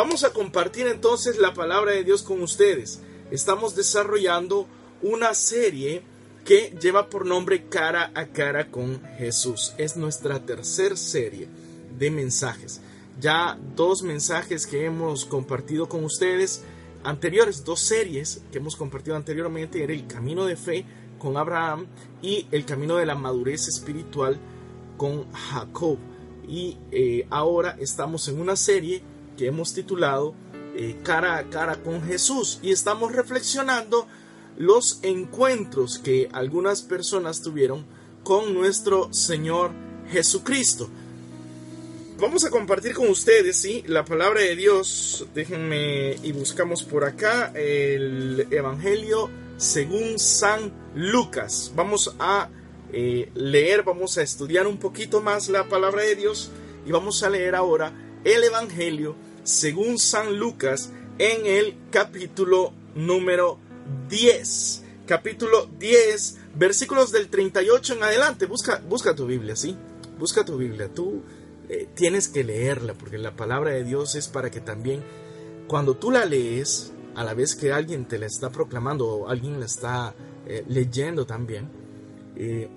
Vamos a compartir entonces la palabra de Dios con ustedes. Estamos desarrollando una serie que lleva por nombre Cara a Cara con Jesús. Es nuestra tercera serie de mensajes. Ya dos mensajes que hemos compartido con ustedes, anteriores dos series que hemos compartido anteriormente, era el camino de fe con Abraham y el camino de la madurez espiritual con Jacob. Y eh, ahora estamos en una serie que hemos titulado eh, Cara a Cara con Jesús y estamos reflexionando los encuentros que algunas personas tuvieron con nuestro Señor Jesucristo. Vamos a compartir con ustedes, ¿sí? La palabra de Dios. Déjenme y buscamos por acá el Evangelio según San Lucas. Vamos a eh, leer, vamos a estudiar un poquito más la palabra de Dios y vamos a leer ahora el Evangelio según San Lucas en el capítulo número 10. Capítulo 10, versículos del 38 en adelante. Busca, busca tu Biblia, ¿sí? Busca tu Biblia. Tú eh, tienes que leerla porque la palabra de Dios es para que también cuando tú la lees, a la vez que alguien te la está proclamando o alguien la está eh, leyendo también, eh,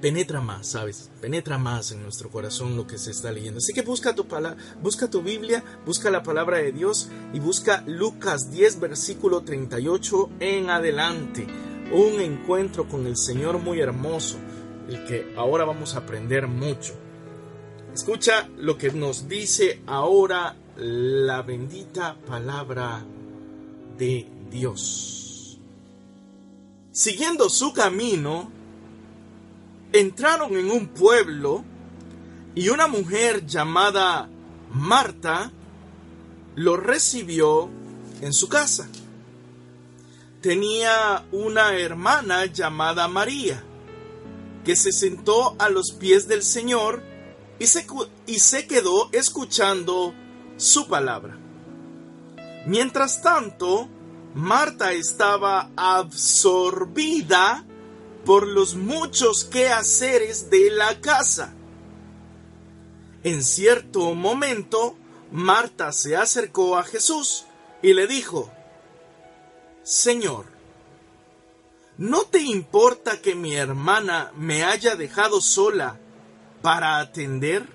penetra más, ¿sabes? Penetra más en nuestro corazón lo que se está leyendo. Así que busca tu, busca tu Biblia, busca la palabra de Dios y busca Lucas 10, versículo 38 en adelante. Un encuentro con el Señor muy hermoso, el que ahora vamos a aprender mucho. Escucha lo que nos dice ahora la bendita palabra de Dios. Siguiendo su camino, entraron en un pueblo y una mujer llamada Marta lo recibió en su casa. Tenía una hermana llamada María, que se sentó a los pies del Señor y se, y se quedó escuchando su palabra. Mientras tanto, Marta estaba absorbida por los muchos quehaceres de la casa. En cierto momento, Marta se acercó a Jesús y le dijo, Señor, ¿no te importa que mi hermana me haya dejado sola para atender?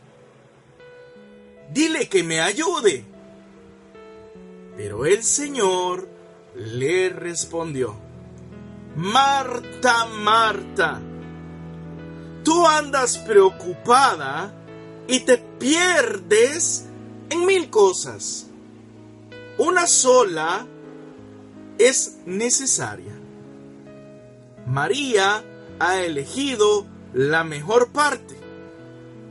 Dile que me ayude. Pero el Señor le respondió, Marta, Marta, tú andas preocupada y te pierdes en mil cosas. Una sola es necesaria. María ha elegido la mejor parte,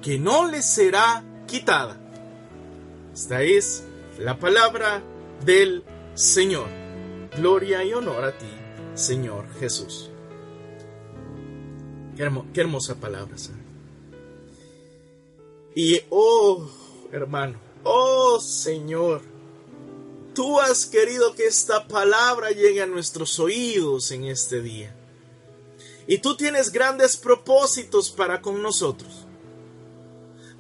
que no le será quitada. Esta es la palabra del Señor. Gloria y honor a ti, Señor Jesús. Qué, hermosa palabra, Y, oh, hermano, oh, Señor, tú has querido que esta palabra llegue a nuestros oídos en este día. Y tú tienes grandes propósitos para con nosotros.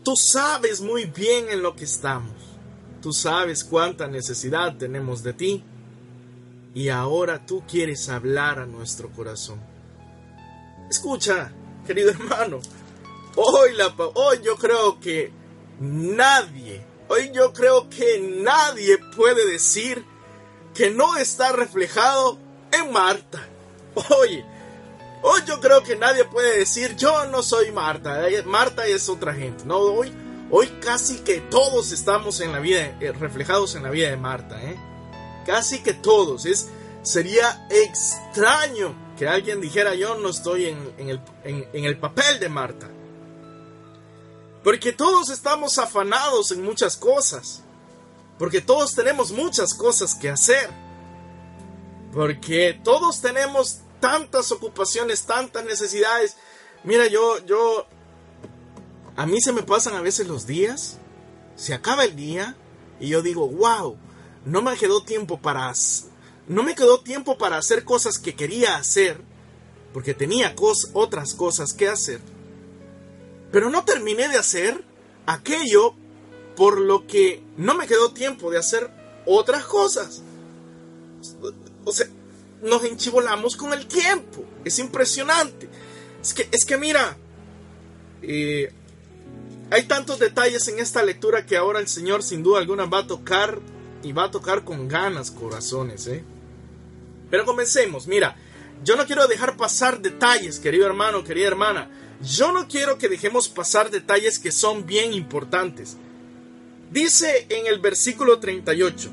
Tú sabes muy bien en lo que estamos. Tú sabes cuánta necesidad tenemos de ti y ahora tú quieres hablar a nuestro corazón. Escucha, querido hermano, hoy, la, hoy yo creo que nadie, hoy yo creo que nadie puede decir que no está reflejado en Marta. Hoy, hoy yo creo que nadie puede decir yo no soy Marta, eh, Marta es otra gente. No, hoy, hoy casi que todos estamos en la vida, eh, reflejados en la vida de Marta, ¿eh? Casi que todos. Es, sería extraño que alguien dijera yo no estoy en, el, en el papel de Marta. Porque todos estamos afanados en muchas cosas. Porque todos tenemos muchas cosas que hacer. Porque todos tenemos tantas ocupaciones, tantas necesidades. Mira, yo, yo, a mí se me pasan a veces los días, se acaba el día y yo digo, wow, no me quedó tiempo para no me quedó tiempo para hacer cosas que quería hacer porque tenía otras cosas que hacer. Pero no terminé de hacer aquello por lo que no me quedó tiempo de hacer otras cosas. O sea, nos enchivolamos con el tiempo. Es impresionante. Es que, es que mira, eh, hay tantos detalles en esta lectura que ahora el Señor sin duda alguna va a tocar y va a tocar con ganas corazones. ¿eh? Pero comencemos, mira, yo no quiero dejar pasar detalles, querido hermano, querida hermana. Yo no quiero que dejemos pasar detalles que son bien importantes. Dice en el versículo 38,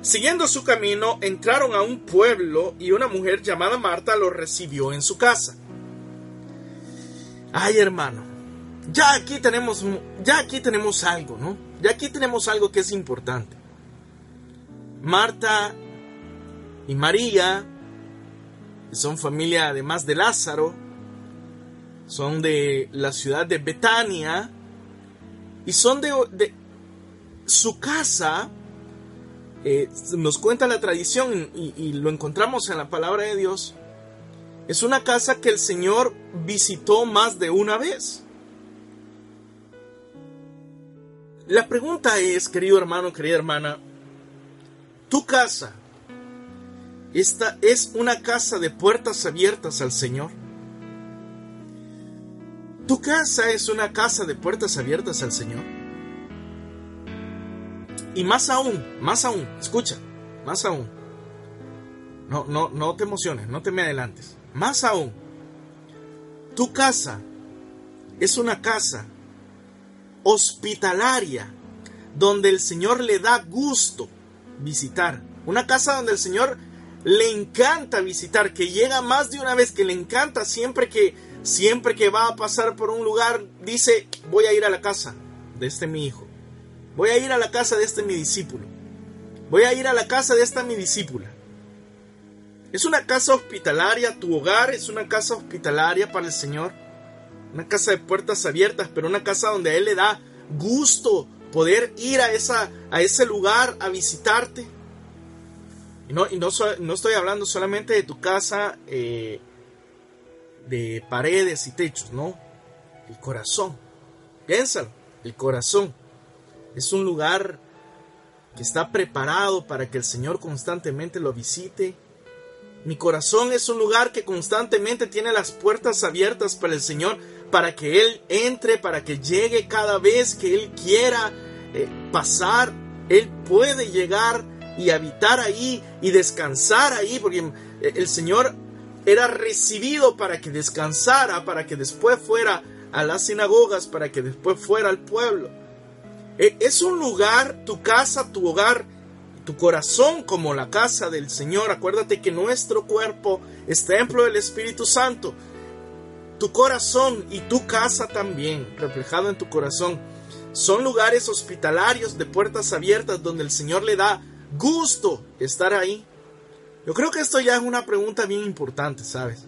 Siguiendo su camino, entraron a un pueblo y una mujer llamada Marta lo recibió en su casa. Ay, hermano, ya aquí tenemos ya aquí tenemos algo, ¿no? Ya aquí tenemos algo que es importante. Marta y María son familia además de Lázaro, son de la ciudad de Betania y son de, su casa eh, nos cuenta la tradición y, lo encontramos en la palabra de Dios, es una casa que el Señor visitó más de una vez. La pregunta es, querido hermano, querida hermana, tu casa, esta es una casa de puertas abiertas al Señor. Tu casa es una casa de puertas abiertas al Señor. Y más aún, más aún, escucha, más aún. No, no, no te emociones, no te me adelantes. Más aún, tu casa es una casa hospitalaria donde el Señor le da gusto visitar. Una casa donde el Señor le encanta visitar, que llega más de una vez, que le encanta siempre que siempre que va a pasar por un lugar, dice, voy a ir a la casa de este mi hijo. Voy a ir a la casa de este mi discípulo. Voy a ir a la casa de esta mi discípula. Es una casa hospitalaria, tu hogar es una casa hospitalaria para el Señor. Una casa de puertas abiertas, pero una casa donde a Él le da gusto poder ir a, esa, a ese lugar a visitarte. Y no, no estoy hablando solamente de tu casa eh, de paredes y techos, no. El corazón. Piénsalo, el corazón. Es un lugar que está preparado para que el Señor constantemente lo visite. Mi corazón es un lugar que constantemente tiene las puertas abiertas para el Señor, para que Él entre, para que llegue cada vez que Él quiera eh, pasar. Él puede llegar y habitar ahí y descansar ahí, porque eh, el Señor era recibido para que descansara, para que después fuera a las sinagogas, para que después fuera al pueblo. E, es un lugar, tu casa, tu hogar, tu corazón como la casa del Señor. Acuérdate que nuestro cuerpo es templo del Espíritu Santo. Tu corazón y tu casa también, reflejado en tu corazón, son lugares hospitalarios de puertas abiertas donde el Señor le da gusto estar ahí. Yo creo que esto ya es una pregunta bien importante, ¿sabes?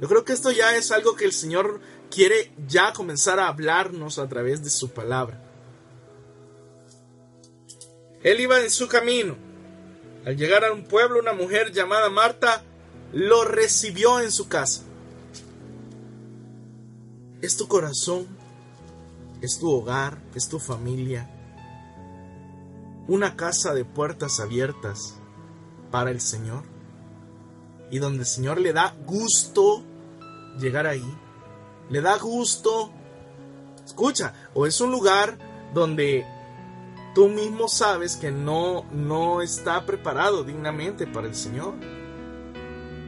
Yo creo que esto ya es algo que el Señor quiere ya comenzar a hablarnos a través de su palabra. Él iba en su camino. Al llegar a un pueblo, una mujer llamada Marta lo recibió en su casa. Es tu corazón, es tu hogar, es tu familia. Una casa de puertas abiertas para el Señor. Y donde el Señor le da gusto llegar ahí. Le da gusto. Escucha, o es un lugar donde tú mismo sabes que no, no está preparado dignamente para el Señor.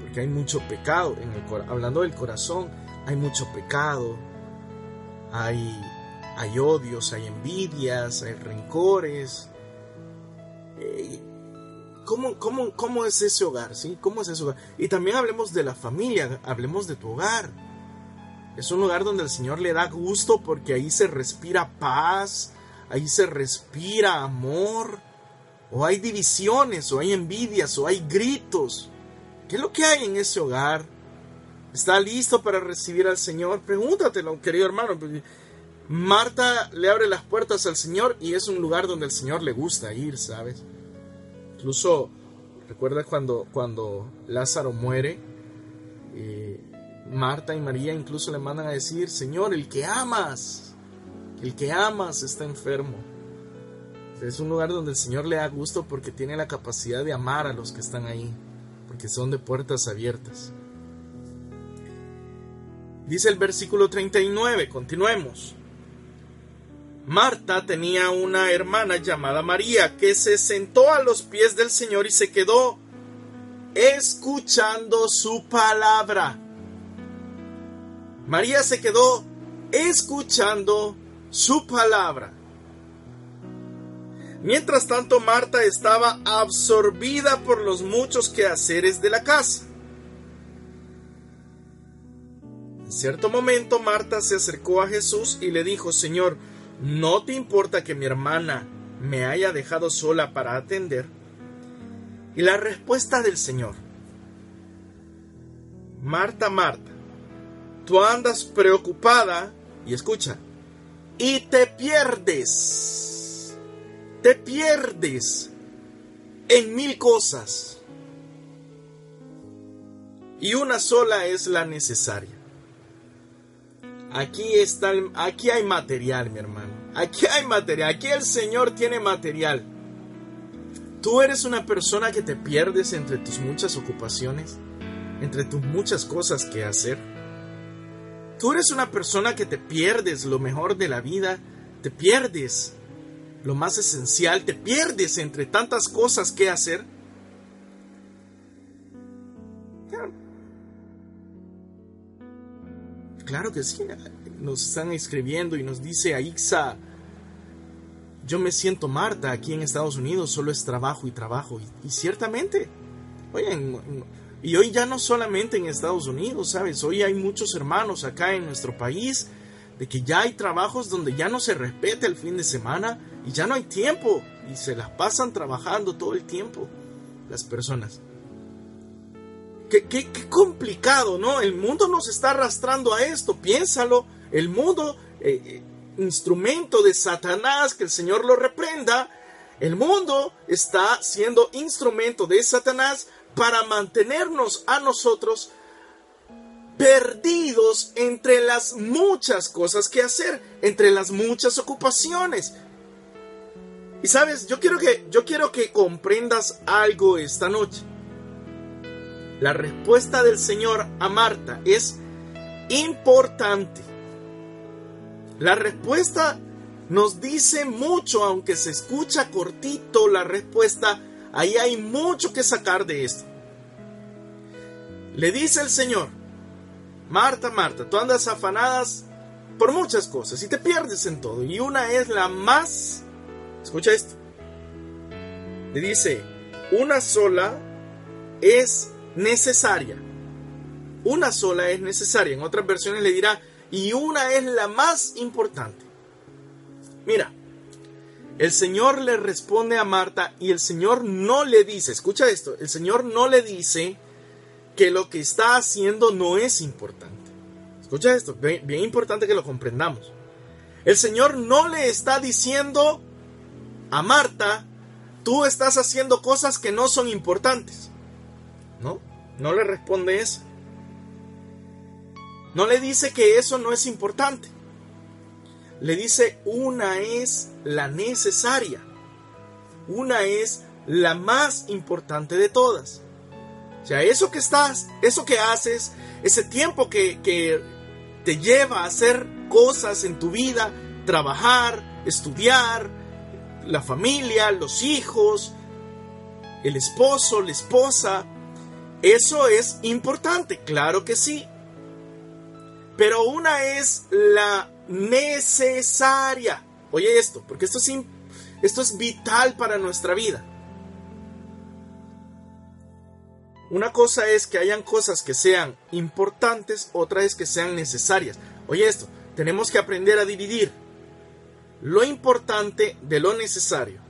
Porque hay mucho pecado, en el, hablando del corazón, hay mucho pecado, hay, hay odios, hay envidias, hay rencores. Eh, ¿Cómo, cómo, cómo es ese hogar? ¿sí? ¿Cómo es ese hogar? Y también hablemos de la familia, hablemos de tu hogar. Es un lugar donde el Señor le da gusto porque ahí se respira paz, ahí se respira amor, o hay divisiones, o hay envidias, o hay gritos. ¿Qué es lo que hay en ese hogar? ¿Está listo para recibir al Señor? Pregúntatelo, querido hermano. Marta le abre las puertas al Señor y es un lugar donde el Señor le gusta ir, ¿sabes? Incluso, recuerda cuando, cuando Lázaro muere, eh, Marta y María incluso le mandan a decir, Señor, el que amas, el que amas está enfermo. Es un lugar donde el Señor le da gusto porque tiene la capacidad de amar a los que están ahí, porque son de puertas abiertas. Dice el versículo 39, continuemos. Marta tenía una hermana llamada María que se sentó a los pies del Señor y se quedó escuchando su palabra. María se quedó escuchando su palabra. Mientras tanto, Marta estaba absorbida por los muchos quehaceres de la casa. En cierto momento, Marta se acercó a Jesús y le dijo, Señor, ¿no te importa que mi hermana me haya dejado sola para atender? Y la respuesta del Señor, Marta, Marta, tú andas preocupada y escucha, y te pierdes, te pierdes en mil cosas. Y una sola es la necesaria. Aquí está, aquí hay material, mi hermano. Aquí hay material. Aquí el Señor tiene material. Tú eres una persona que te pierdes entre tus muchas ocupaciones, entre tus muchas cosas que hacer. Tú eres una persona que te pierdes lo mejor de la vida, te pierdes lo más esencial, te pierdes entre tantas cosas que hacer. Claro que sí, nos están escribiendo y nos dice Aixa, yo me siento Marta aquí en Estados Unidos, solo es trabajo y trabajo. Y, ciertamente, oye, y hoy ya no solamente en Estados Unidos, ¿sabes? Hoy hay muchos hermanos acá en nuestro país de que ya hay trabajos donde ya no se respeta el fin de semana y ya no hay tiempo y se las pasan trabajando todo el tiempo las personas. Qué, complicado, ¿no? El mundo nos está arrastrando a esto, piénsalo. El mundo, eh, eh, instrumento de Satanás, que el Señor lo reprenda. El mundo está siendo instrumento de Satanás para mantenernos a nosotros perdidos entre las muchas cosas que hacer, entre las muchas ocupaciones. Y sabes, yo quiero que yo quiero que comprendas algo esta noche. La respuesta del Señor a Marta es importante. La respuesta nos dice mucho, aunque se escucha cortito la respuesta, ahí hay mucho que sacar de esto. Le dice el Señor, Marta, Marta, tú andas afanadas por muchas cosas y te pierdes en todo. Y una es la más, escucha esto, le dice, una sola es necesaria. Una sola es necesaria. En otras versiones le dirá, y una es la más importante. Mira, el Señor le responde a Marta y el Señor no le dice, escucha esto, el Señor no le dice que lo que está haciendo no es importante. Escucha esto, bien, bien importante que lo comprendamos. El Señor no le está diciendo a Marta, tú estás haciendo cosas que no son importantes. ¿No? No le responde eso. No le dice que eso no es importante. Le dice una es la necesaria. Una es la más importante de todas. O sea, eso que estás, eso que haces, ese tiempo que, que te lleva a hacer cosas en tu vida, trabajar, estudiar, la familia, los hijos, el esposo, la esposa, eso es importante, claro que sí. Pero una es la necesaria. Oye esto, porque esto es, esto es vital para nuestra vida. Una cosa es que hayan cosas que sean importantes, otra es que sean necesarias. Oye esto, tenemos que aprender a dividir lo importante de lo necesario.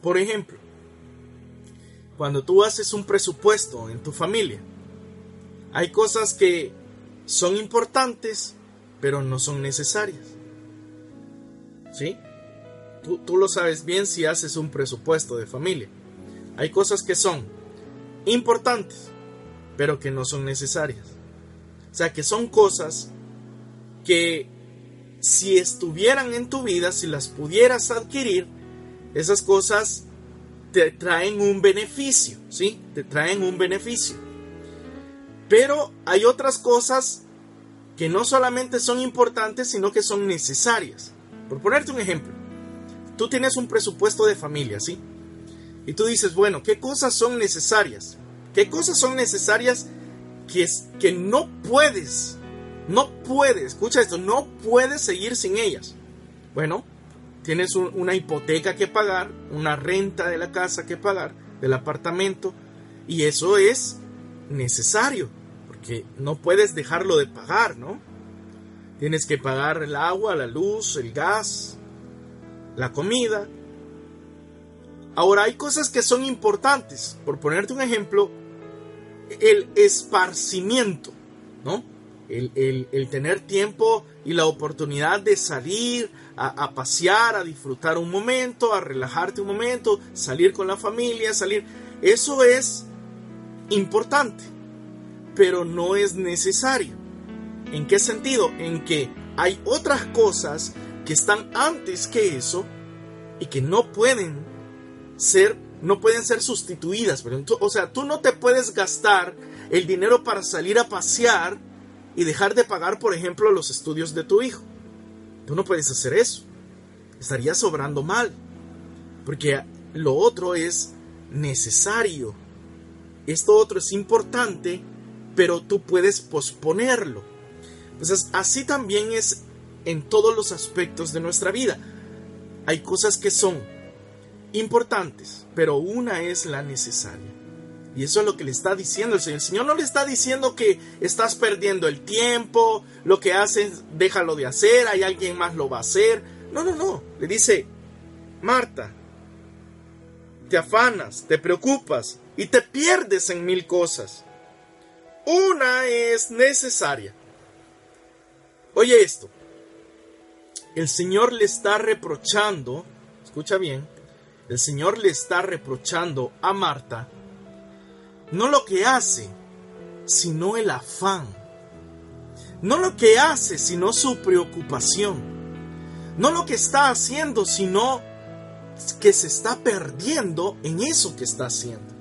Por ejemplo, cuando tú haces un presupuesto en tu familia, hay cosas que son importantes, pero no son necesarias. ¿Sí? Tú, tú, lo sabes bien si haces un presupuesto de familia. Hay cosas que son importantes, pero que no son necesarias. O sea, que son cosas que si estuvieran en tu vida, si las pudieras adquirir, esas cosas te traen un beneficio, ¿sí? Te traen un beneficio. Pero hay otras cosas que no solamente son importantes, sino que son necesarias. Por ponerte un ejemplo, tú tienes un presupuesto de familia, ¿sí? Y tú dices, bueno, ¿qué cosas son necesarias? ¿Qué cosas son necesarias que, que no puedes, no puedes, escucha esto, no puedes seguir sin ellas? Bueno, tienes una hipoteca que pagar, una renta de la casa que pagar, del apartamento, y eso es necesario, porque no puedes dejarlo de pagar, ¿no? Tienes que pagar el agua, la luz, el gas, la comida. Ahora hay cosas que son importantes. Por ponerte un ejemplo, el esparcimiento, ¿no? El, tener tiempo y la oportunidad de salir a, pasear, a disfrutar un momento, a relajarte un momento, salir con la familia, salir. Eso es importante, pero no es necesario. ¿En qué sentido? En que hay otras cosas que están antes que eso y que no pueden ser no pueden ser sustituidas. o sea, tú no te puedes gastar el dinero para salir a pasear y dejar de pagar, por ejemplo, los estudios de tu hijo. Tú no puedes hacer eso. Estarías sobrando mal. Porque lo otro es necesario. Esto otro es importante, pero tú puedes posponerlo. Entonces, así también es en todos los aspectos de nuestra vida. Hay cosas que son importantes, pero una es la necesaria. Y eso es lo que le está diciendo el Señor. El Señor no le está diciendo que estás perdiendo el tiempo, lo que haces, déjalo de hacer, hay alguien más lo va a hacer. No, no, no. Le dice, Marta, te afanas, te preocupas y te pierdes en mil cosas. Una es necesaria. Oye esto. El Señor le está reprochando, escucha bien, el Señor le está reprochando a Marta no lo que hace, sino el afán. No lo que hace, sino su preocupación. No lo que está haciendo, sino que se está perdiendo en eso que está haciendo.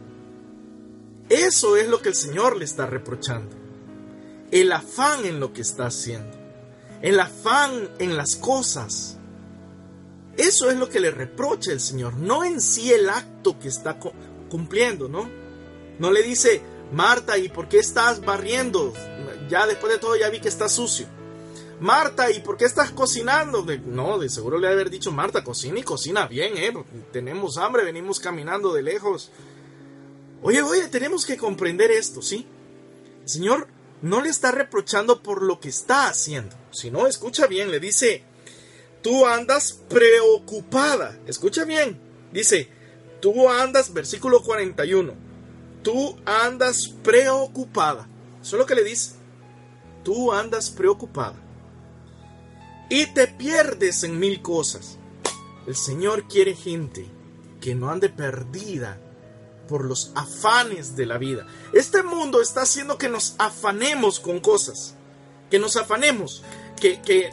Eso es lo que el Señor le está reprochando. El afán en lo que está haciendo. El afán en las cosas. Eso es lo que le reprocha el Señor, no en sí el acto que está cumpliendo, ¿no? No le dice, Marta, ¿y por qué estás barriendo? Ya después de todo ya vi que está sucio. Marta, ¿y por qué estás cocinando? no, de seguro le ha haber dicho, Marta, cocina y cocina bien, ¿eh? tenemos hambre, venimos caminando de lejos. Oye, oye, tenemos que comprender esto, ¿sí? El Señor no le está reprochando por lo que está haciendo, sino, escucha bien, le dice, tú andas preocupada, escucha bien, dice, tú andas, versículo 41, tú andas preocupada. Eso es lo que le dice. Tú andas preocupada. Y te pierdes en mil cosas. El Señor quiere gente que no ande perdida por los afanes de la vida. Este mundo está haciendo que nos afanemos con cosas. Que nos afanemos. Que, que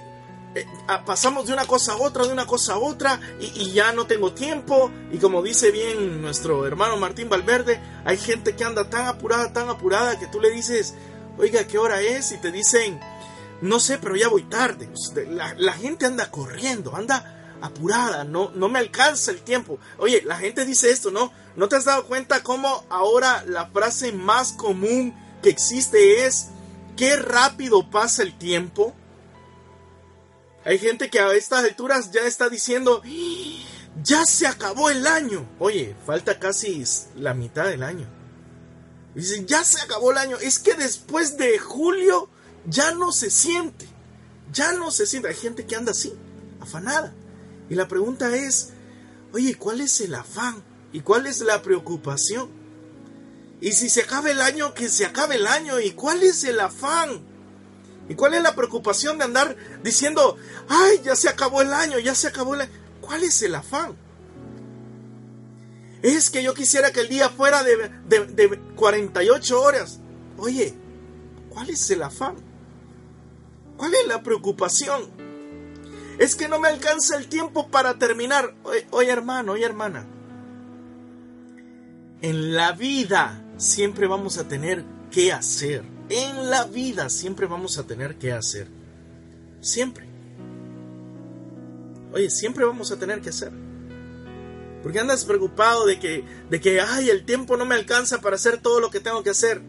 eh, pasamos de una cosa a otra, de una cosa a otra, y, ya no tengo tiempo. Y como dice bien nuestro hermano Martín Valverde, hay gente que anda tan apurada, tan apurada, que tú le dices, oiga, ¿qué hora es? Y te dicen, no sé, pero ya voy tarde. Pues, la, gente anda corriendo, anda apurada, no, no me alcanza el tiempo. Oye, la gente dice esto, ¿no? ¿No te has dado cuenta cómo ahora la frase más común que existe es, qué rápido pasa el tiempo? Hay gente que a estas alturas ya está diciendo, ya se acabó el año. Oye, falta casi la mitad del año. Dicen, ya se acabó el año. Es que después de julio ya no se siente. Ya no se siente. Hay gente que anda así, afanada. Y la pregunta es, oye, ¿cuál es el afán? ¿Y cuál es la preocupación? Y si se acaba el año, que se acabe el año. ¿Y cuál es el afán? ¿Y cuál es la preocupación de andar diciendo, ay, ya se acabó el año, ya se acabó el año? ¿Cuál es el afán? Es que yo quisiera que el día fuera de, de 48 horas. Oye, ¿cuál es el afán? ¿Cuál es la preocupación? es que no me alcanza el tiempo para terminar. Oye, hermano, oye hermana, en la vida siempre vamos a tener que hacer. En la vida siempre vamos a tener que hacer. Siempre. Oye, siempre vamos a tener que hacer. ¿Por qué andas preocupado de que, de que, ay, el tiempo no me alcanza para hacer todo lo que tengo que hacer?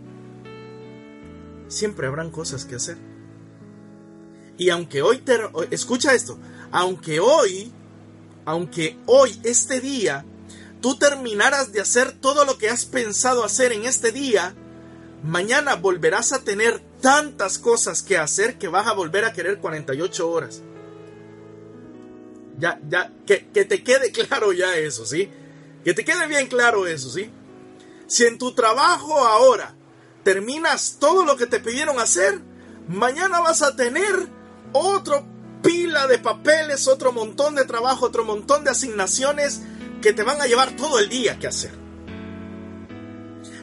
Siempre habrán cosas que hacer. Y aunque hoy te... Escucha esto. Aunque hoy, aunque hoy, este día, tú terminaras de hacer todo lo que has pensado hacer en este día, mañana volverás a tener tantas cosas que hacer que vas a volver a querer 48 horas. Ya, ya, que, que te quede claro ya eso, ¿sí? Que te quede bien claro eso, ¿sí? Si en tu trabajo ahora terminas todo lo que te pidieron hacer, mañana vas a tener otro pila de papeles, otro montón de trabajo, otro montón de asignaciones que te van a llevar todo el día que hacer.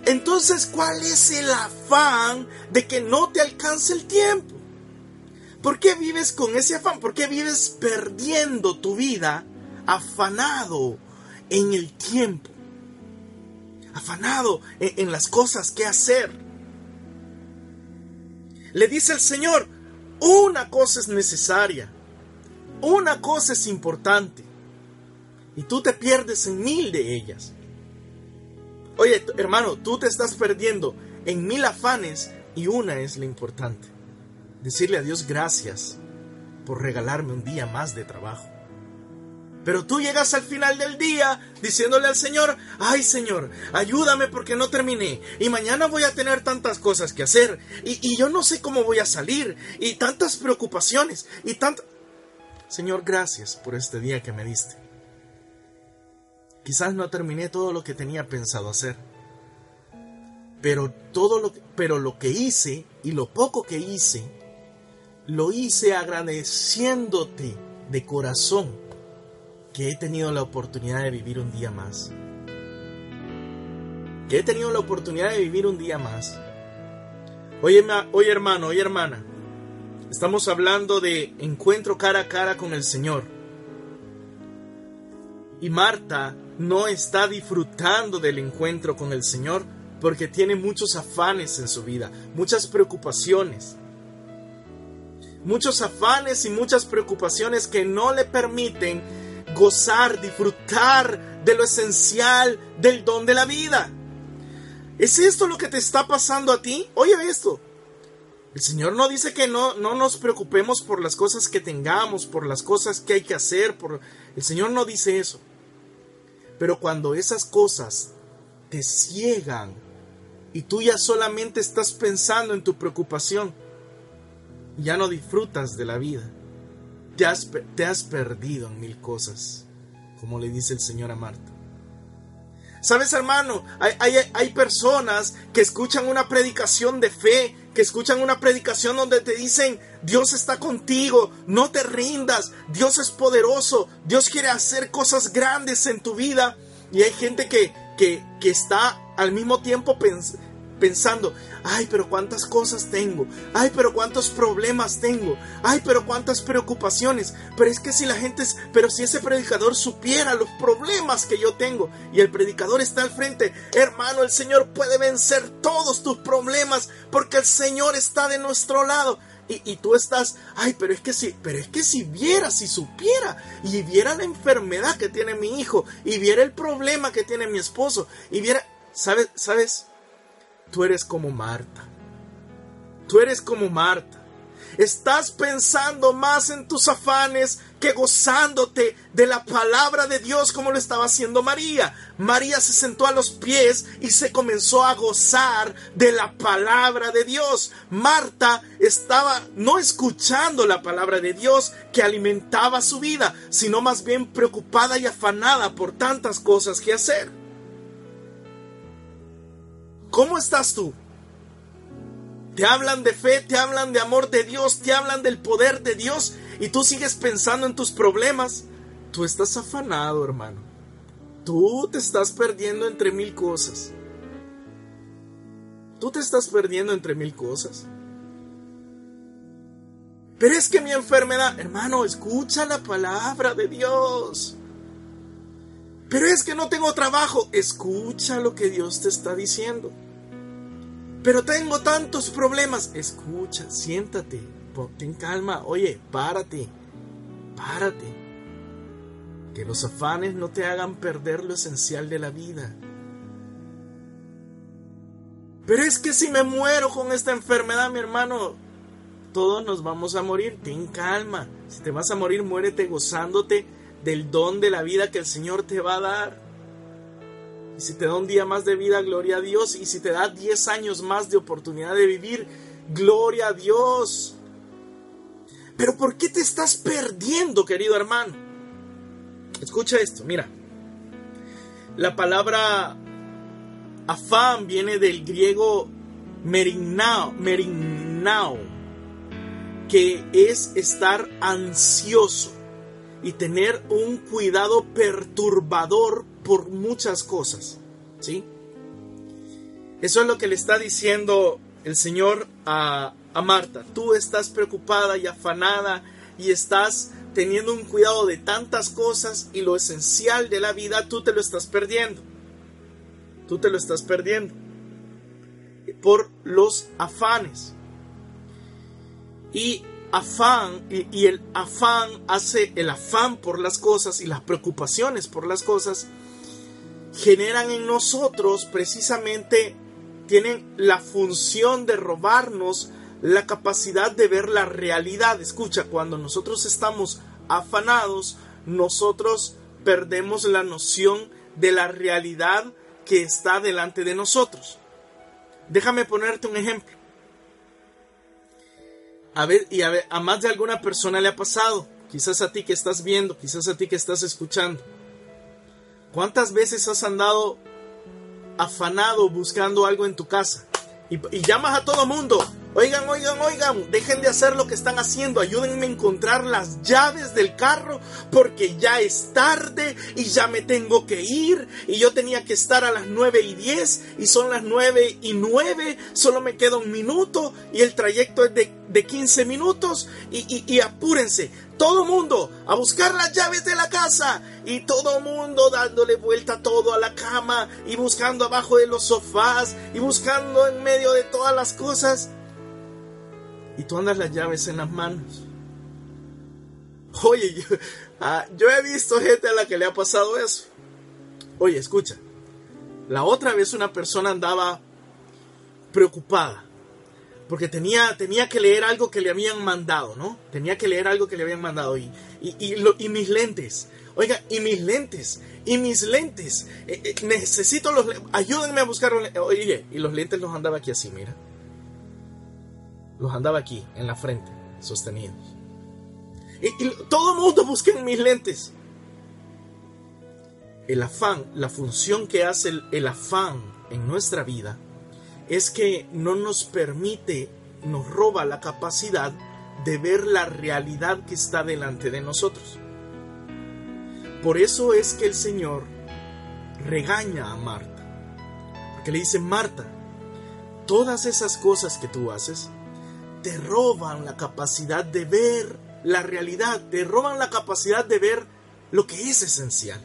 Entonces, ¿cuál es el afán de que no te alcance el tiempo? ¿Por qué vives con ese afán? ¿Por qué vives perdiendo tu vida afanado en el tiempo? Afanado en, las cosas que hacer. Le dice el Señor, una cosa es necesaria, una cosa es importante, y tú te pierdes en mil de ellas. Oye, hermano, tú te estás perdiendo en mil afanes y una es la importante decirle a Dios gracias por regalarme un día más de trabajo. Pero tú llegas al final del día diciéndole al Señor, ay Señor, ayúdame porque no terminé y mañana voy a tener tantas cosas que hacer y, yo no sé cómo voy a salir y tantas preocupaciones y tanto... Señor, gracias por este día que me diste. Quizás no terminé todo lo que tenía pensado hacer, pero todo lo, pero lo que hice y lo poco que hice lo hice agradeciéndote de corazón que he tenido la oportunidad de vivir un día más. Que he tenido la oportunidad de vivir un día más. Oye, oye hermano, oye hermana, estamos hablando de encuentro cara a cara con el Señor. Y Marta no está disfrutando del encuentro con el Señor porque tiene muchos afanes en su vida, muchas preocupaciones muchos afanes y muchas preocupaciones que no le permiten gozar, disfrutar de lo esencial del don de la vida. ¿Es esto lo que te está pasando a ti? Oye esto. El Señor no dice que no, no nos preocupemos por las cosas que tengamos, por las cosas que hay que hacer. Por... El Señor no dice eso. Pero cuando esas cosas te ciegan y tú ya solamente estás pensando en tu preocupación, ya no disfrutas de la vida. Te has, te has perdido en mil cosas, como le dice el Señor a Marta. Sabes, hermano, hay, hay, hay, personas que escuchan una predicación de fe, que escuchan una predicación donde te dicen, Dios está contigo, no te rindas, Dios es poderoso, Dios quiere hacer cosas grandes en tu vida. Y hay gente que, que, que está al mismo tiempo pensando pensando, ay, pero cuántas cosas tengo, ay, pero cuántos problemas tengo, ay, pero cuántas preocupaciones, pero es que si la gente, es, pero si ese predicador supiera los problemas que yo tengo y el predicador está al frente, hermano, el Señor puede vencer todos tus problemas porque el Señor está de nuestro lado. Y, y, tú estás, ay, pero es que si, pero es que si viera, si supiera, y viera la enfermedad que tiene mi hijo, y viera el problema que tiene mi esposo, y viera, ¿sabes? ¿Sabes? Tú eres como Marta. Tú eres como Marta. Estás pensando más en tus afanes que gozándote de la palabra de Dios como lo estaba haciendo María. María se sentó a los pies y se comenzó a gozar de la palabra de Dios. Marta estaba no escuchando la palabra de Dios que alimentaba su vida, sino más bien preocupada y afanada por tantas cosas que hacer. ¿Cómo estás tú? Te hablan de fe, te hablan de amor de Dios, te hablan del poder de Dios y tú sigues pensando en tus problemas. Tú estás afanado, hermano. Tú te estás perdiendo entre mil cosas. Tú te estás perdiendo entre mil cosas. Pero es que mi enfermedad, hermano, escucha la palabra de Dios. Pero es que no tengo trabajo, escucha lo que Dios te está diciendo. Pero tengo tantos problemas, escucha, siéntate, ten calma, oye, párate, párate. Que los afanes no te hagan perder lo esencial de la vida. Pero es que si me muero con esta enfermedad, mi hermano, todos nos vamos a morir. Ten calma. Si te vas a morir, muérete gozándote del don de la vida que el Señor te va a dar. Y si te da un día más de vida, gloria a Dios. Y si te da 10 años más de oportunidad de vivir, gloria a Dios. Pero ¿por qué te estás perdiendo, querido hermano? Escucha esto, mira. La palabra afán viene del griego merinao que es estar ansioso y tener un cuidado perturbador por muchas cosas. ¿Sí? Eso es lo que le está diciendo el Señor a, a Marta. Tú estás preocupada y afanada y estás teniendo un cuidado de tantas cosas y lo esencial de la vida tú te lo estás perdiendo. Tú te lo estás perdiendo por los afanes. Y afán, y, el afán hace el afán por las cosas y las preocupaciones por las cosas, generan en nosotros precisamente, tienen la función de robarnos la capacidad de ver la realidad. Escucha, cuando nosotros estamos afanados, nosotros perdemos la noción de la realidad que está delante de nosotros. Déjame ponerte un ejemplo. A ver, y a, ver, a más de alguna persona le ha pasado, quizás a ti que estás viendo, quizás a ti que estás escuchando. ¿Cuántas veces has andado afanado buscando algo en tu casa? Y, llamas a todo mundo, Oigan, oigan, oigan, dejen de hacer lo que están haciendo, ayúdenme a encontrar las llaves del carro porque ya es tarde y ya me tengo que ir y yo tenía que estar a las 9 y 10 y son las 9 y 9, solo me queda un minuto y el trayecto es de, de 15 minutos y, y apúrense, todo mundo a buscar las llaves de la casa y todo mundo dándole vuelta todo a la cama y buscando abajo de los sofás y buscando en medio de todas las cosas y tú andas las llaves en las manos. Oye, ah, yo, he visto gente a la que le ha pasado eso. Oye, escucha. La otra vez una persona andaba preocupada porque tenía, tenía que leer algo que le habían mandado, ¿no? Tenía que leer algo que le habían mandado y, y, mis lentes. Oiga, y mis lentes, y mis lentes. Eh, eh, necesito los Ayúdenme a buscar Oye, y los lentes los andaba aquí así, mira los andaba aquí, en la frente, sostenidos. Y, todo el mundo busca en mis lentes. El afán, la función que hace el, afán en nuestra vida es que no nos permite, nos roba la capacidad de ver la realidad que está delante de nosotros. Por eso es que el Señor regaña a Marta. Porque le dice, Marta, todas esas cosas que tú haces, te roban la capacidad de ver la realidad, te roban la capacidad de ver lo que es esencial.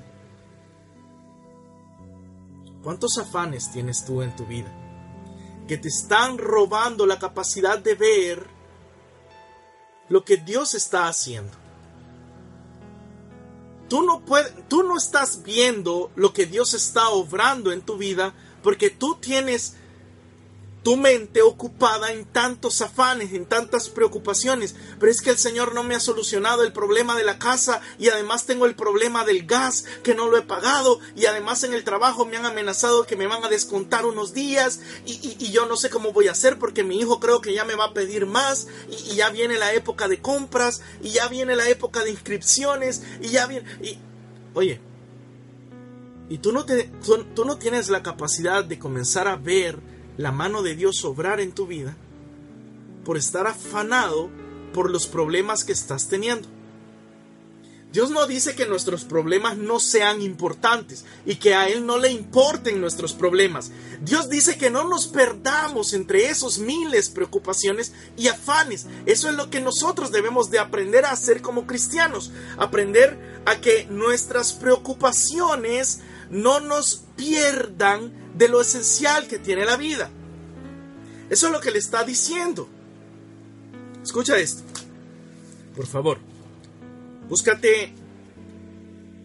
¿Cuántos afanes tienes tú en tu vida que te están robando la capacidad de ver lo que Dios está haciendo? Tú no, puedes, tú no estás viendo lo que Dios está obrando en tu vida porque tú tienes tu mente ocupada en tantos afanes, en tantas preocupaciones. Pero es que el Señor no me ha solucionado el problema de la casa y además tengo el problema del gas que no lo he pagado y además en el trabajo me han amenazado que me van a descontar unos días y, yo no sé cómo voy a hacer porque mi hijo creo que ya me va a pedir más y, ya viene la época de compras y ya viene la época de inscripciones y ya viene... Y, oye, y tú no, te, tú no tienes la capacidad de comenzar a ver la mano de Dios obrar en tu vida por estar afanado por los problemas que estás teniendo. Dios no dice que nuestros problemas no sean importantes y que a Él no le importen nuestros problemas. Dios dice que no nos perdamos entre esos miles preocupaciones y afanes. Eso es lo que nosotros debemos de aprender a hacer como cristianos. Aprender a que nuestras preocupaciones no nos pierdan de lo esencial que tiene la vida. Eso es lo que le está diciendo. Escucha esto, por favor. Búscate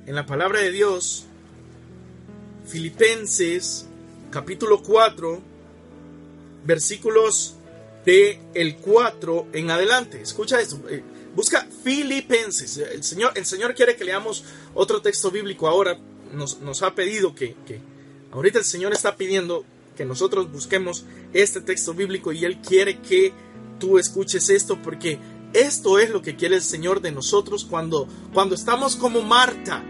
en la palabra de Dios, Filipenses capítulo 4, versículos de el 4 en adelante. Escucha esto. Eh, busca Filipenses. El Señor, el Señor quiere que leamos otro texto bíblico ahora. Nos, nos ha pedido que, que ahorita el Señor está pidiendo que nosotros busquemos este texto bíblico y Él quiere que tú escuches esto porque esto es lo que quiere el Señor de nosotros cuando, cuando estamos como Marta.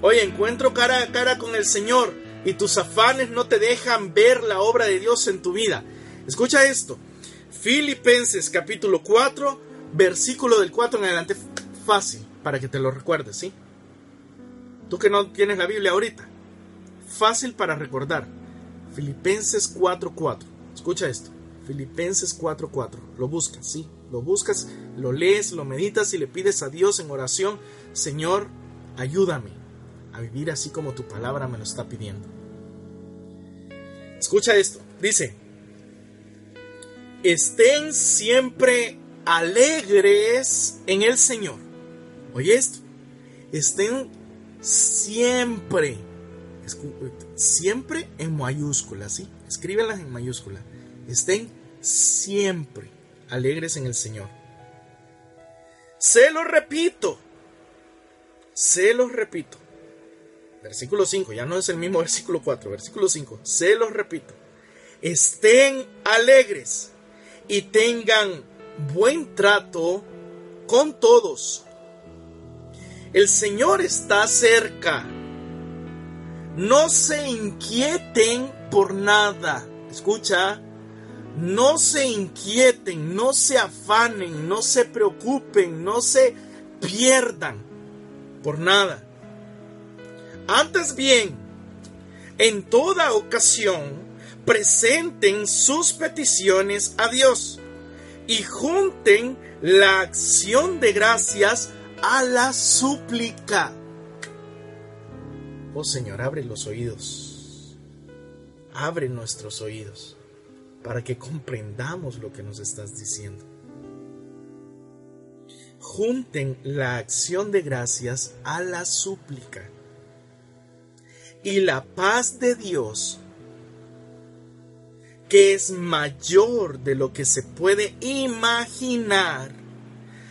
Oye, encuentro cara a cara con el Señor y tus afanes no te dejan ver la obra de Dios en tu vida. Escucha esto. Filipenses capítulo 4, versículo del 4 en adelante. Fácil, para que te lo recuerdes, ¿sí? Tú que no tienes la Biblia ahorita. Fácil para recordar. Filipenses 4:4. Escucha esto. Filipenses 4:4. Lo buscas, ¿sí? Lo buscas, lo lees, lo meditas y le pides a Dios en oración, Señor, ayúdame a vivir así como tu palabra me lo está pidiendo. Escucha esto, dice, estén siempre alegres en el Señor. Oye esto, estén siempre, siempre en mayúsculas, ¿sí? Escríbelas en mayúscula. Estén siempre alegres en el Señor. Se lo repito, se los repito. Versículo 5, ya no es el mismo versículo 4, versículo 5, se los repito. Estén alegres y tengan buen trato con todos. El Señor está cerca. No se inquieten por nada. Escucha, no se inquieten, no se afanen, no se preocupen, no se pierdan por nada. Antes bien, en toda ocasión, presenten sus peticiones a Dios y junten la acción de gracias a la súplica. Oh Señor, abre los oídos. Abre nuestros oídos para que comprendamos lo que nos estás diciendo. Junten la acción de gracias a la súplica. Y la paz de Dios, que es mayor de lo que se puede imaginar,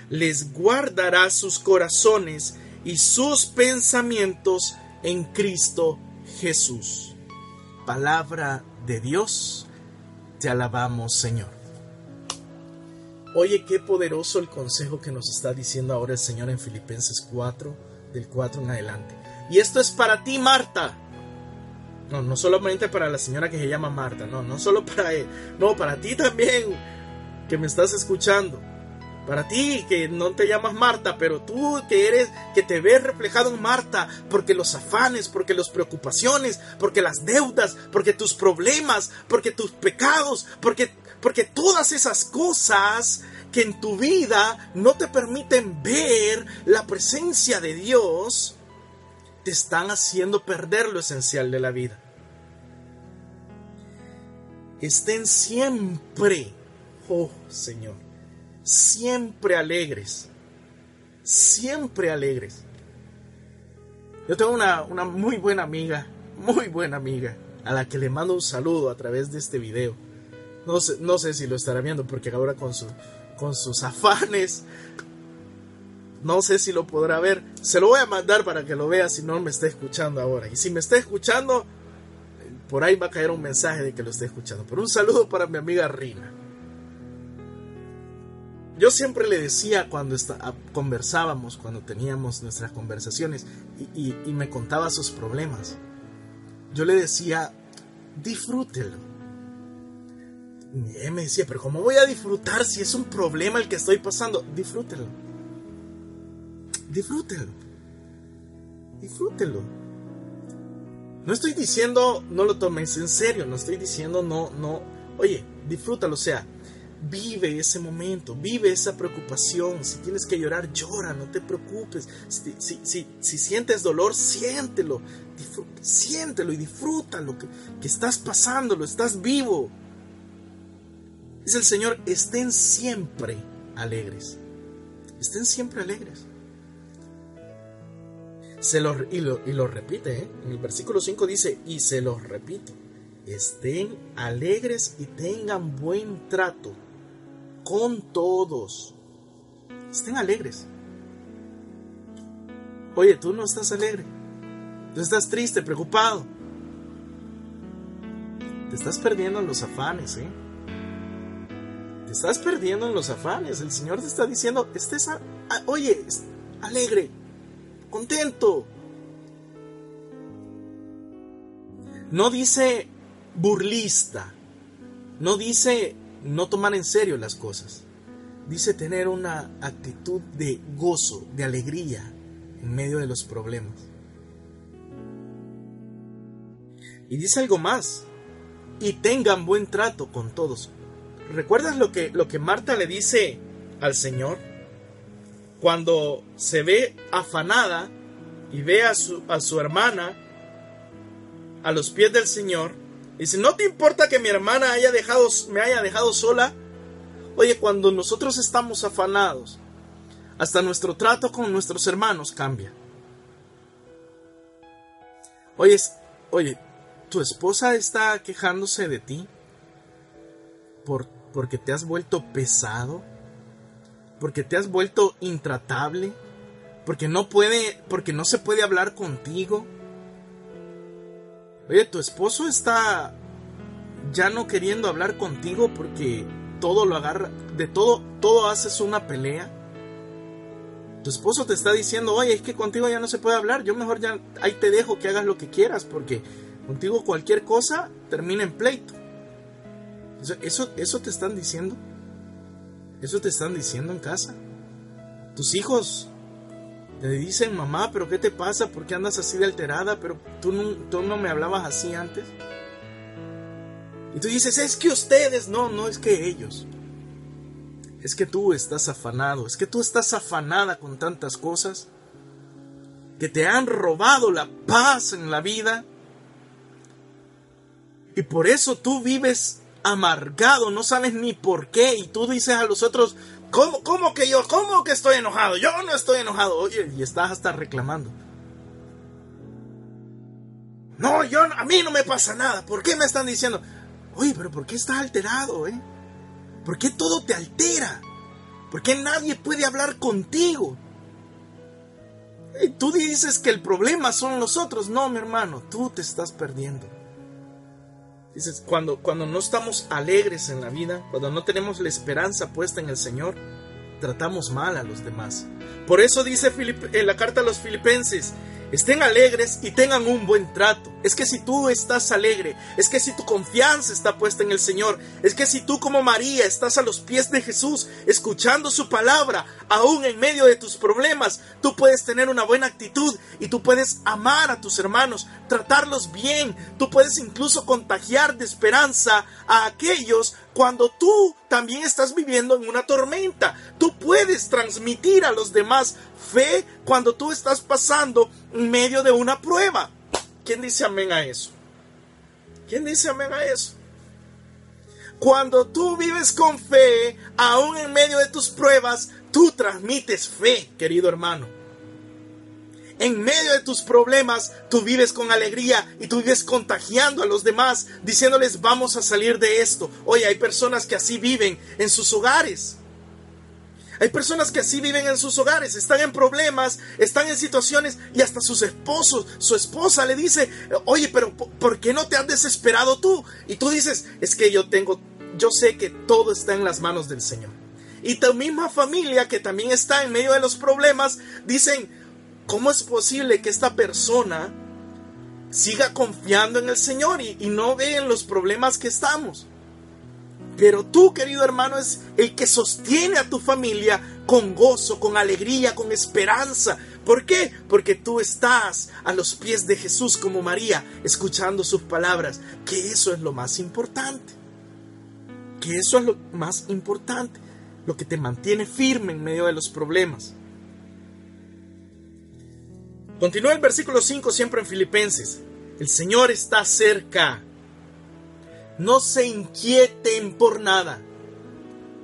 les guardará sus corazones y sus pensamientos en Cristo Jesús. Palabra de Dios te alabamos, Señor. Oye, qué poderoso el consejo que nos está diciendo ahora el Señor en Filipenses 4, del 4 en adelante. Y esto es para ti, Marta. No, no solamente para la señora que se llama Marta, no, no solo para él, no, para ti también que me estás escuchando. Para ti que no te llamas Marta, pero tú que eres, que te ves reflejado en Marta, porque los afanes, porque las preocupaciones, porque las deudas, porque tus problemas, porque tus pecados, porque, porque todas esas cosas que en tu vida no te permiten ver la presencia de Dios, te están haciendo perder lo esencial de la vida. Estén siempre, oh Señor, siempre alegres, siempre alegres. Yo tengo una, muy buena amiga, muy buena amiga, a la que le mando un saludo a través de este video. No sé, no sé si lo estará viendo porque ahora con, su, con sus afanes, no sé si lo podrá ver. Se lo voy a mandar para que lo vea si no me está escuchando ahora. Y si me está escuchando, por ahí va a caer un mensaje de que lo esté escuchando. Pero un saludo para mi amiga Rina yo siempre le decía cuando ah, conversábamos, cuando teníamos nuestras conversaciones y, me contaba sus problemas, yo le decía, disfrútelo. Y él me decía, pero ¿cómo voy a disfrutar si es un problema el que estoy pasando? Disfrútelo. disfrútelo. Disfrútelo. No estoy diciendo no lo tomes en serio, no estoy diciendo no, no. Oye, disfrútalo, o sea, vive ese momento, vive esa preocupación. Si tienes que llorar, llora, no te preocupes. Si, si, sientes dolor, siéntelo, siéntelo y disfruta lo que, estás pasándolo, estás vivo. Dice el Señor, estén siempre alegres. Estén siempre alegres. Se lo, y, lo, repite, ¿eh? en el versículo 5 dice, y se los repito, estén alegres y tengan buen trato con todos. Estén alegres. Oye, tú no estás alegre. Tú estás triste, preocupado. Te estás perdiendo en los afanes, ¿eh? Te estás perdiendo en los afanes. El Señor te está diciendo, estés, oye, alegre, contento. No dice burlista, no dice no tomar en serio las cosas, dice tener una actitud de gozo, de alegría en medio de los problemas. Y dice algo más, y tengan buen trato con todos. ¿Recuerdas lo que, lo que Marta le dice al Señor? cuando se ve afanada y ve a su, a su hermana a los pies del Señor, dice, ¿no te importa que mi hermana haya dejado, me haya dejado sola? Oye, cuando nosotros estamos afanados, hasta nuestro trato con nuestros hermanos cambia. Oye, oye, tu esposa está quejándose de ti por, porque te has vuelto pesado porque te has vuelto intratable, porque no puede, porque no se puede hablar contigo. Oye, tu esposo está ya no queriendo hablar contigo porque todo lo agarra, de todo, todo haces una pelea. Tu esposo te está diciendo, oye, es que contigo ya no se puede hablar, yo mejor ya ahí te dejo que hagas lo que quieras, porque contigo cualquier cosa termina en pleito. Eso, eso te están diciendo. Eso te están diciendo en casa. Tus hijos te dicen, mamá, pero ¿qué te pasa? ¿Por qué andas así de alterada? Pero tú no, tú no me hablabas así antes. Y tú dices, es que ustedes, no, no es que ellos. Es que tú estás afanado, es que tú estás afanada con tantas cosas que te han robado la paz en la vida. Y por eso tú vives amargado, no sabes ni por qué, y tú dices a los otros, ¿cómo, cómo que yo? ¿Cómo que estoy enojado? Yo no estoy enojado. Oye, y estás hasta reclamando. No, yo a mí no me pasa nada. ¿Por qué me están diciendo? Oye, pero ¿por qué estás alterado, eh? ¿Por qué todo te altera? ¿Por qué nadie puede hablar contigo? Y tú dices que el problema son los otros. No, mi hermano, tú te estás perdiendo. Dices, cuando, cuando no estamos alegres en la vida, cuando no tenemos la esperanza puesta en el Señor, tratamos mal a los demás. Por eso dice en la carta a los filipenses, estén alegres y tengan un buen trato. Es que si tú estás alegre, es que si tu confianza está puesta en el Señor, es que si tú como María estás a los pies de Jesús, escuchando su palabra, aún en medio de tus problemas, tú puedes tener una buena actitud y tú puedes amar a tus hermanos, tratarlos bien, tú puedes incluso contagiar de esperanza a aquellos cuando tú también estás viviendo en una tormenta. Tú puedes transmitir a los demás fe cuando tú estás pasando en medio de una prueba. ¿Quién dice amén a eso? ¿Quién dice amén a eso? Cuando tú vives con fe, aún en medio de tus pruebas, tú transmites fe, querido hermano. En medio de tus problemas, tú vives con alegría y tú vives contagiando a los demás, diciéndoles vamos a salir de esto. Oye, hay personas que así viven en sus hogares. Hay personas que así viven en sus hogares, están en problemas, están en situaciones y hasta sus esposos, su esposa le dice, oye, pero ¿por qué no te has desesperado tú? Y tú dices, es que yo tengo, yo sé que todo está en las manos del Señor. Y tu misma familia que también está en medio de los problemas, dicen, ¿cómo es posible que esta persona siga confiando en el Señor y, y no ve en los problemas que estamos? Pero tú, querido hermano, es el que sostiene a tu familia con gozo, con alegría, con esperanza. ¿Por qué? Porque tú estás a los pies de Jesús como María, escuchando sus palabras, que eso es lo más importante. Que eso es lo más importante, lo que te mantiene firme en medio de los problemas. Continúa el versículo 5 siempre en Filipenses. El Señor está cerca. No se inquieten por nada.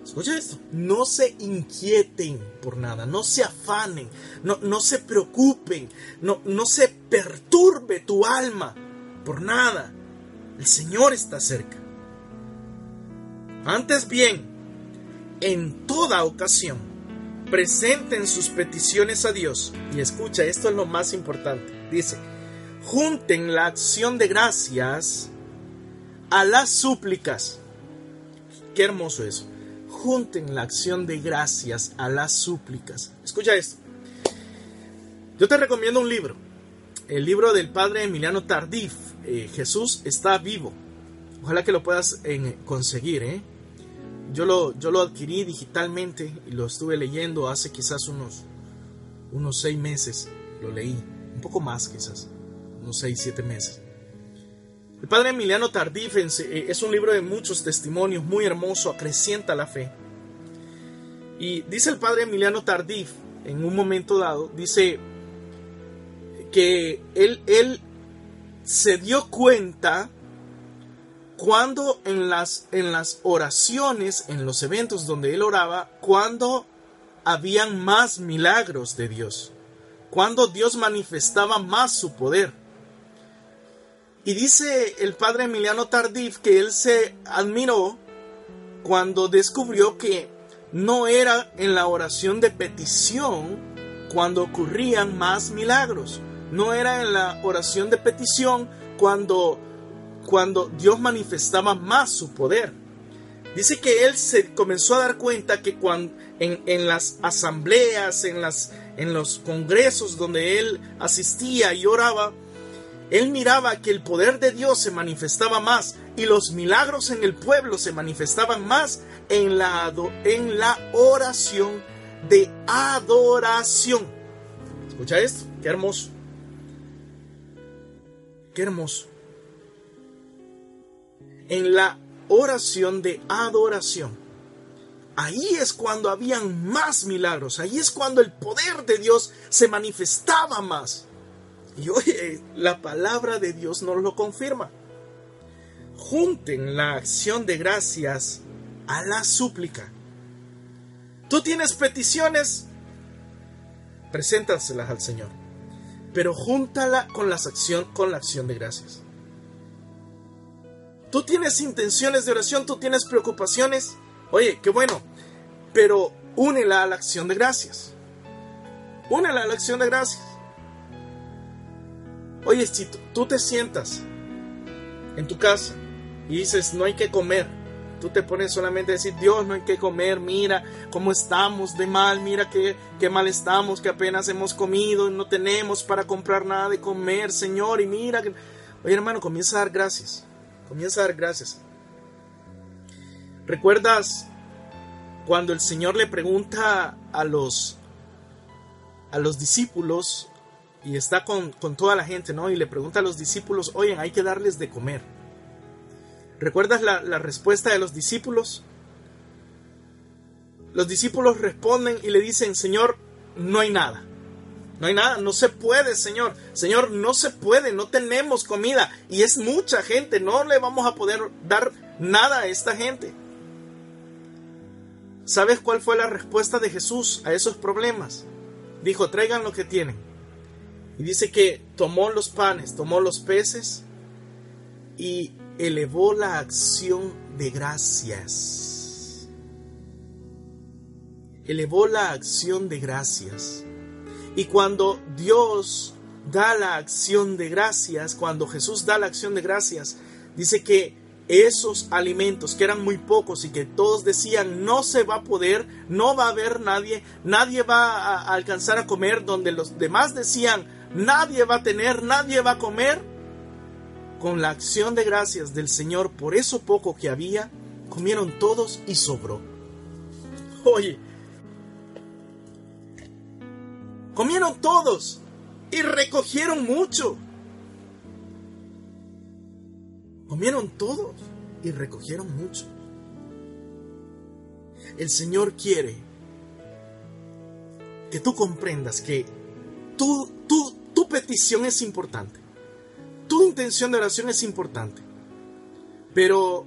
Escucha esto. No se inquieten por nada. No se afanen. No, no se preocupen. No, no se perturbe tu alma por nada. El Señor está cerca. Antes bien, en toda ocasión, presenten sus peticiones a Dios. Y escucha, esto es lo más importante. Dice, junten la acción de gracias a las súplicas. Qué hermoso eso. Junten la acción de gracias a las súplicas. Escucha esto. Yo te recomiendo un libro. El libro del padre Emiliano Tardif. Eh, Jesús está vivo. Ojalá que lo puedas eh, conseguir. ¿eh? Yo, lo, yo lo adquirí digitalmente y lo estuve leyendo hace quizás unos, unos seis meses. Lo leí. Un poco más quizás. Unos seis, siete meses. El padre Emiliano Tardif eh, es un libro de muchos testimonios, muy hermoso, acrecienta la fe. Y dice el padre Emiliano Tardif, en un momento dado, dice que él, él se dio cuenta cuando en las, en las oraciones, en los eventos donde él oraba, cuando habían más milagros de Dios, cuando Dios manifestaba más su poder. Y dice el padre Emiliano Tardif que él se admiró cuando descubrió que no era en la oración de petición cuando ocurrían más milagros. No era en la oración de petición cuando, cuando Dios manifestaba más su poder. Dice que él se comenzó a dar cuenta que cuando, en, en las asambleas, en, las, en los congresos donde él asistía y oraba, él miraba que el poder de Dios se manifestaba más y los milagros en el pueblo se manifestaban más en la, oración de adoración. Escucha esto, qué hermoso. Qué hermoso. En la oración de adoración. Ahí es cuando habían más milagros, ahí es cuando el poder de Dios se manifestaba más. Y oye, la palabra de Dios nos lo confirma. Junten la acción de gracias a la súplica. Tú tienes peticiones, preséntaselas al Señor, pero júntala con, las acción, con la acción de gracias. Tú tienes intenciones de oración, tú tienes preocupaciones, oye, qué bueno, pero únela a la acción de gracias. Únela a la acción de gracias. Oye, si tú te sientas en tu casa y dices, no hay que comer, tú te pones solamente a decir, Dios, no hay que comer, mira cómo estamos de mal, mira qué, qué mal estamos, que apenas hemos comido, no tenemos para comprar nada de comer, Señor, y mira. Oye, hermano, comienza a dar gracias, comienza a dar gracias. ¿Recuerdas cuando el Señor le pregunta a los, a los discípulos y está con, toda la gente, ¿no? Y le pregunta a los discípulos, oye, hay que darles de comer. ¿Recuerdas la, la respuesta de los discípulos? Los discípulos responden y le dicen, Señor, no hay nada. No hay nada, no se puede, Señor. Señor, no se puede, no tenemos comida. Y es mucha gente, no le vamos a poder dar nada a esta gente. ¿Sabes cuál fue la respuesta de Jesús a esos problemas? Dijo, traigan lo que tienen. Y dice que tomó los panes, tomó los peces y elevó la acción de gracias. Elevó la acción de gracias. Y cuando Dios da la acción de gracias, cuando Jesús da la acción de gracias, dice que esos alimentos que eran muy pocos y que todos decían no se va a poder, no va a haber nadie, nadie va a alcanzar a comer, donde los demás decían nadie va a tener, nadie va a comer. Con la acción de gracias del Señor por eso poco que había, comieron todos y sobró. Oye, comieron todos y recogieron mucho. Comieron todos y recogieron mucho. El Señor quiere que tú comprendas que tu, tu, petición es importante. Tu intención de oración es importante. Pero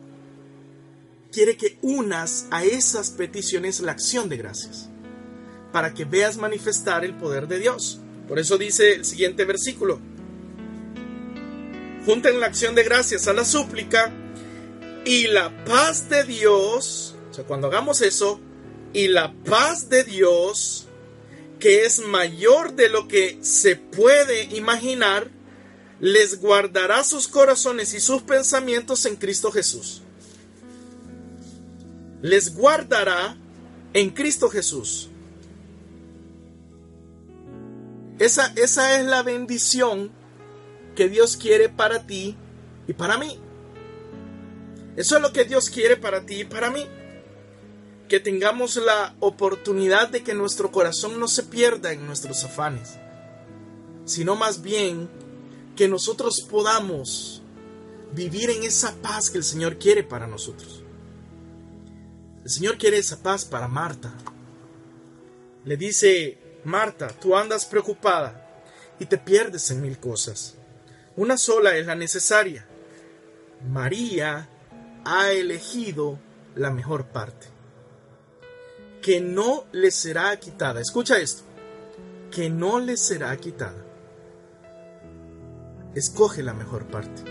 quiere que unas a esas peticiones la acción de gracias. Para que veas manifestar el poder de Dios. Por eso dice el siguiente versículo. Junten la acción de gracias a la súplica y la paz de Dios, o sea, cuando hagamos eso, y la paz de Dios, que es mayor de lo que se puede imaginar, les guardará sus corazones y sus pensamientos en Cristo Jesús. Les guardará en Cristo Jesús. Esa, esa es la bendición que Dios quiere para ti y para mí. Eso es lo que Dios quiere para ti y para mí. Que tengamos la oportunidad de que nuestro corazón no se pierda en nuestros afanes, sino más bien que nosotros podamos vivir en esa paz que el Señor quiere para nosotros. El Señor quiere esa paz para Marta. Le dice, Marta, tú andas preocupada y te pierdes en mil cosas. Una sola es la necesaria. María ha elegido la mejor parte, que no le será quitada. Escucha esto, que no le será quitada. Escoge la mejor parte.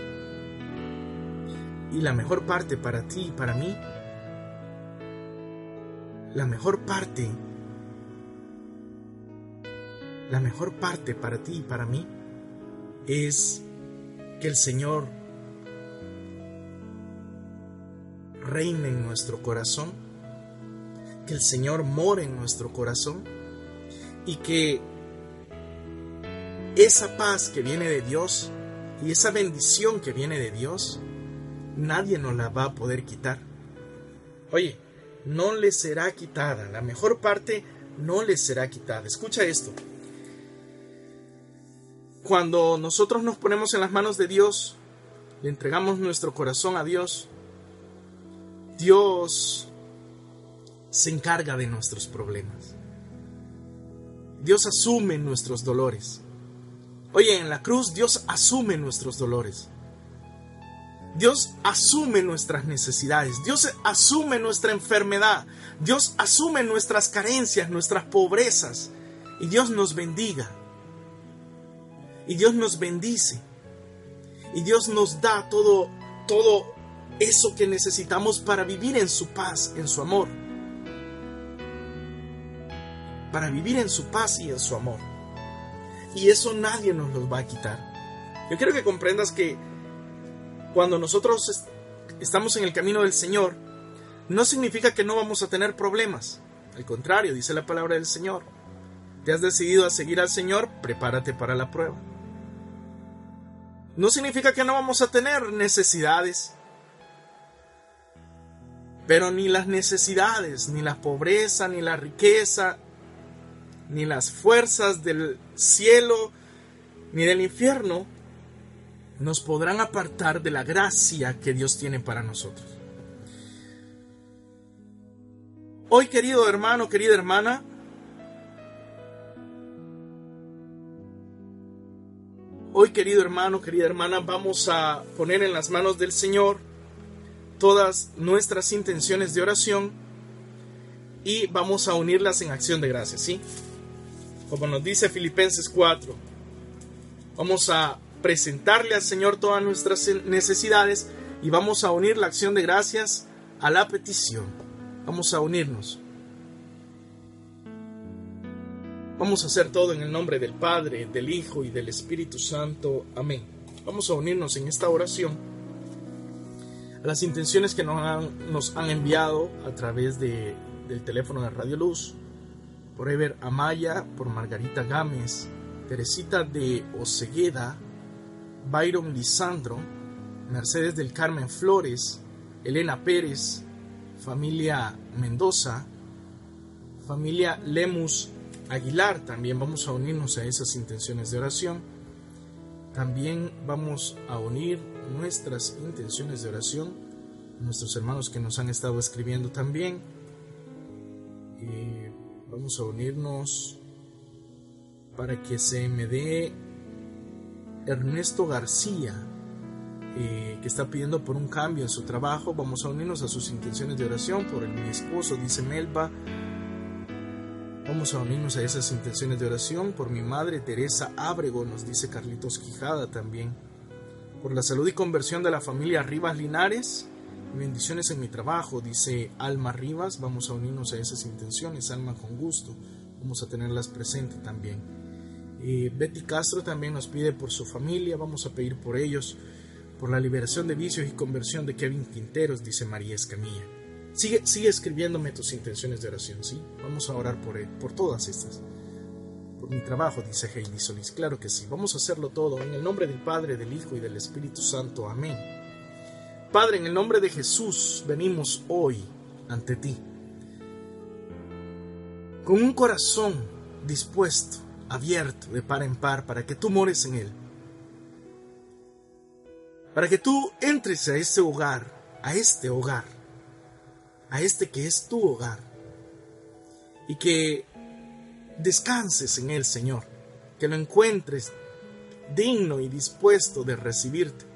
Y la mejor parte para ti y para mí, la mejor parte, la mejor parte para ti y para mí es que el Señor reine en nuestro corazón, que el Señor more en nuestro corazón y que esa paz que viene de Dios y esa bendición que viene de Dios, nadie nos la va a poder quitar. Oye, no le será quitada, la mejor parte no le será quitada. Escucha esto. Cuando nosotros nos ponemos en las manos de Dios, le entregamos nuestro corazón a Dios, Dios se encarga de nuestros problemas. Dios asume nuestros dolores. Oye, en la cruz Dios asume nuestros dolores. Dios asume nuestras necesidades. Dios asume nuestra enfermedad. Dios asume nuestras carencias, nuestras pobrezas. Y Dios nos bendiga. Y Dios nos bendice. Y Dios nos da todo, todo eso que necesitamos para vivir en su paz, en su amor. Para vivir en su paz y en su amor. Y eso nadie nos lo va a quitar. Yo quiero que comprendas que cuando nosotros estamos en el camino del Señor, no significa que no vamos a tener problemas. Al contrario, dice la palabra del Señor. Te has decidido a seguir al Señor, prepárate para la prueba. No significa que no vamos a tener necesidades, pero ni las necesidades, ni la pobreza, ni la riqueza, ni las fuerzas del cielo, ni del infierno, nos podrán apartar de la gracia que Dios tiene para nosotros. Hoy, querido hermano, querida hermana, hoy, querido hermano, querida hermana, vamos a poner en las manos del Señor todas nuestras intenciones de oración y vamos a unirlas en acción de gracias, ¿sí? Como nos dice Filipenses 4, vamos a presentarle al Señor todas nuestras necesidades y vamos a unir la acción de gracias a la petición. Vamos a unirnos. Vamos a hacer todo en el nombre del Padre, del Hijo y del Espíritu Santo. Amén. Vamos a unirnos en esta oración las intenciones que nos han, nos han enviado a través de, del teléfono de Radio Luz, por Ever Amaya, por Margarita Gámez, Teresita de Ocegueda, Byron Lisandro, Mercedes del Carmen Flores, Elena Pérez, familia Mendoza, familia Lemus Aguilar, también vamos a unirnos a esas intenciones de oración. También vamos a unir nuestras intenciones de oración, nuestros hermanos que nos han estado escribiendo también. Y vamos a unirnos para que se me dé Ernesto García, eh, que está pidiendo por un cambio en su trabajo. Vamos a unirnos a sus intenciones de oración por el, mi esposo, dice Melba. Vamos a unirnos a esas intenciones de oración por mi madre Teresa Ábrego, nos dice Carlitos Quijada también. Por la salud y conversión de la familia Rivas Linares. Bendiciones en mi trabajo, dice Alma Rivas. Vamos a unirnos a esas intenciones, Alma, con gusto. Vamos a tenerlas presentes también. Eh, Betty Castro también nos pide por su familia. Vamos a pedir por ellos. Por la liberación de vicios y conversión de Kevin Quinteros, dice María Escamilla. Sigue, sigue escribiéndome tus intenciones de oración, ¿sí? Vamos a orar por, él, por todas estas. Por mi trabajo, dice Heidi Solís. Claro que sí. Vamos a hacerlo todo en el nombre del Padre, del Hijo y del Espíritu Santo. Amén. Padre, en el nombre de Jesús venimos hoy ante ti. Con un corazón dispuesto, abierto, de par en par, para que tú mores en él. Para que tú entres a ese hogar, a este hogar a este que es tu hogar y que descanses en él, Señor, que lo encuentres digno y dispuesto de recibirte.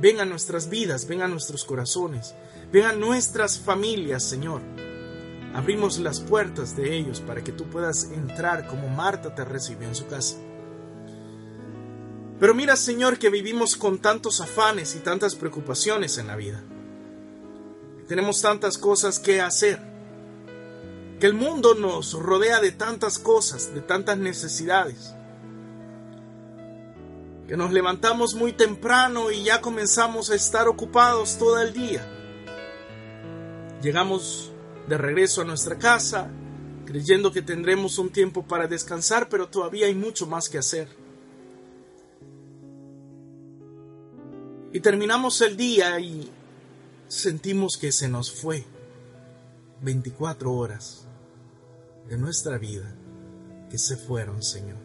Ven a nuestras vidas, ven a nuestros corazones, ven a nuestras familias, Señor. Abrimos las puertas de ellos para que tú puedas entrar como Marta te recibió en su casa. Pero mira, Señor, que vivimos con tantos afanes y tantas preocupaciones en la vida. Tenemos tantas cosas que hacer. Que el mundo nos rodea de tantas cosas, de tantas necesidades. Que nos levantamos muy temprano y ya comenzamos a estar ocupados todo el día. Llegamos de regreso a nuestra casa, creyendo que tendremos un tiempo para descansar, pero todavía hay mucho más que hacer. Y terminamos el día y sentimos que se nos fue 24 horas de nuestra vida que se fueron, Señor.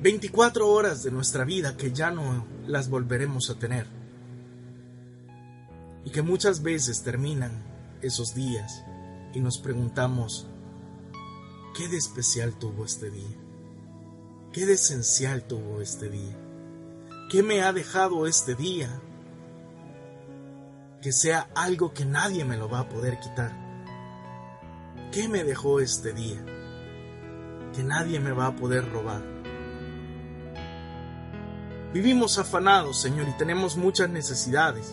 24 horas de nuestra vida que ya no las volveremos a tener. Y que muchas veces terminan esos días y nos preguntamos, ¿qué de especial tuvo este día? ¿Qué de esencial tuvo este día? ¿Qué me ha dejado este día que sea algo que nadie me lo va a poder quitar. ¿Qué me dejó este día? Que nadie me va a poder robar. Vivimos afanados, Señor, y tenemos muchas necesidades.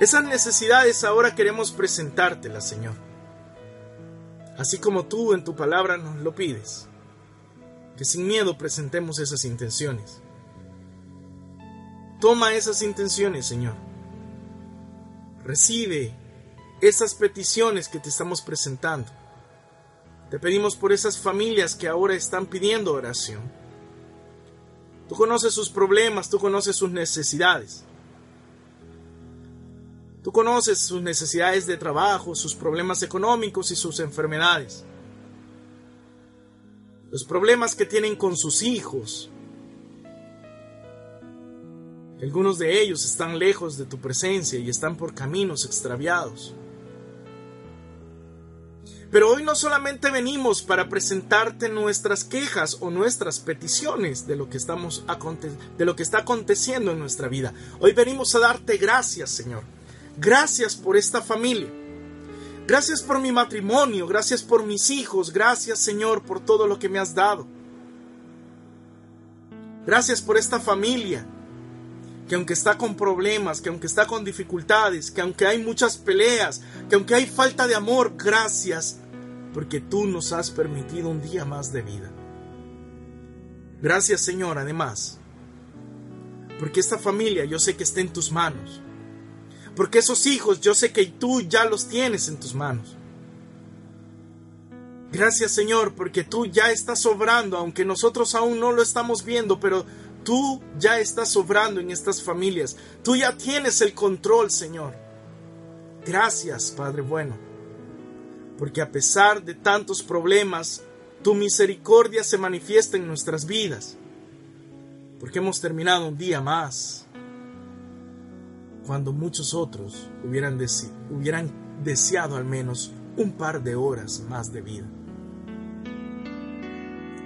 Esas necesidades ahora queremos presentártelas, Señor. Así como tú en tu palabra nos lo pides. Que sin miedo presentemos esas intenciones. Toma esas intenciones, Señor Recibe esas peticiones que te estamos presentando. Te pedimos por esas familias que ahora están pidiendo oración. Tú conoces sus problemas, tú conoces sus necesidades. Tú conoces sus necesidades de trabajo, sus problemas económicos y sus enfermedades. Los problemas que tienen con sus hijos, algunos de ellos están lejos de tu presencia y están por caminos extraviados. Pero hoy no solamente venimos para presentarte nuestras quejas o nuestras peticiones de lo que estamos de lo que está aconteciendo en nuestra vida. Hoy venimos a darte gracias, Señor. Gracias por esta familia. Gracias por mi matrimonio, gracias por mis hijos, gracias, Señor, por todo lo que me has dado. Gracias por esta familia que aunque está con problemas, que aunque está con dificultades, que aunque hay muchas peleas, que aunque hay falta de amor, gracias, porque tú nos has permitido un día más de vida. Gracias Señor, además, porque esta familia yo sé que está en tus manos, porque esos hijos yo sé que tú ya los tienes en tus manos. Gracias Señor, porque tú ya estás sobrando, aunque nosotros aún no lo estamos viendo, pero Tú ya estás sobrando en estas familias. Tú ya tienes el control, Señor. Gracias, Padre bueno, porque a pesar de tantos problemas, tu misericordia se manifiesta en nuestras vidas, porque hemos terminado un día más, cuando muchos otros hubieran, hubieran deseado al menos un par de horas más de vida.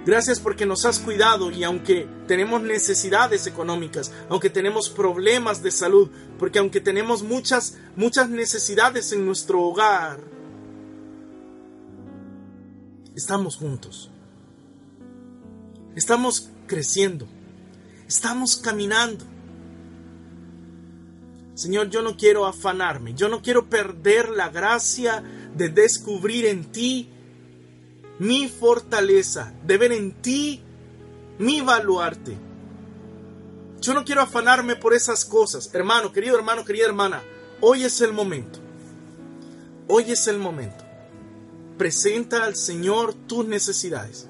Gracias porque nos has cuidado y aunque tenemos necesidades económicas, aunque tenemos problemas de salud, porque aunque tenemos muchas, muchas necesidades en nuestro hogar, estamos juntos. Estamos creciendo. Estamos caminando. Señor, yo no quiero afanarme, yo no quiero perder la gracia de descubrir en ti mi fortaleza, de ver en ti mi baluarte. Yo no quiero afanarme por esas cosas. Hermano, querido hermano, querida hermana, hoy es el momento. Hoy es el momento. Presenta al Señor tus necesidades.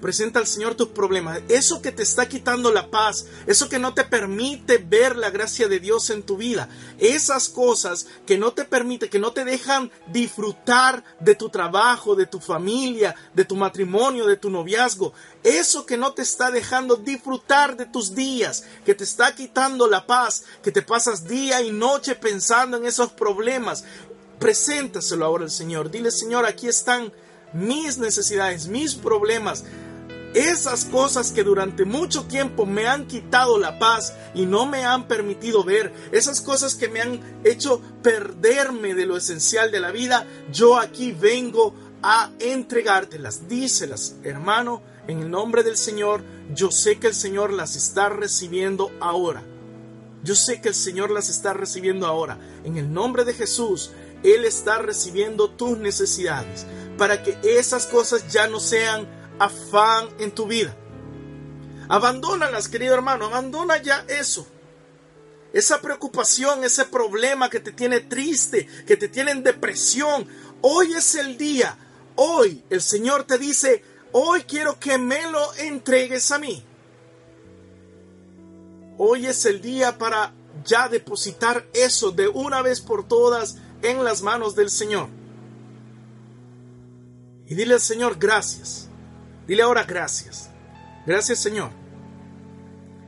Presenta al Señor tus problemas. Eso que te está quitando la paz, eso que no te permite ver la gracia de Dios en tu vida, esas cosas que no te permiten, que no te dejan disfrutar de tu trabajo, de tu familia, de tu matrimonio, de tu noviazgo, eso que no te está dejando disfrutar de tus días, que te está quitando la paz, que te pasas día y noche pensando en esos problemas, preséntaselo ahora al Señor. Dile, Señor, aquí están mis necesidades, mis problemas esas cosas que durante mucho tiempo me han quitado la paz y no me han permitido ver, esas cosas que me han hecho perderme de lo esencial de la vida, yo aquí vengo a entregártelas. Díselas, hermano, en el nombre del Señor, yo sé que el Señor las está recibiendo ahora. Yo sé que el Señor las está recibiendo ahora. En el nombre de Jesús, Él está recibiendo tus necesidades para que esas cosas ya no sean afán en tu vida. Abandónalas, querido hermano, abandona ya eso. Esa preocupación, ese problema que te tiene triste, que te tiene en depresión. Hoy es el día. Hoy el Señor te dice, hoy quiero que me lo entregues a mí. Hoy es el día para ya depositar eso de una vez por todas en las manos del Señor. Y dile al Señor gracias. Dile ahora gracias. Gracias Señor.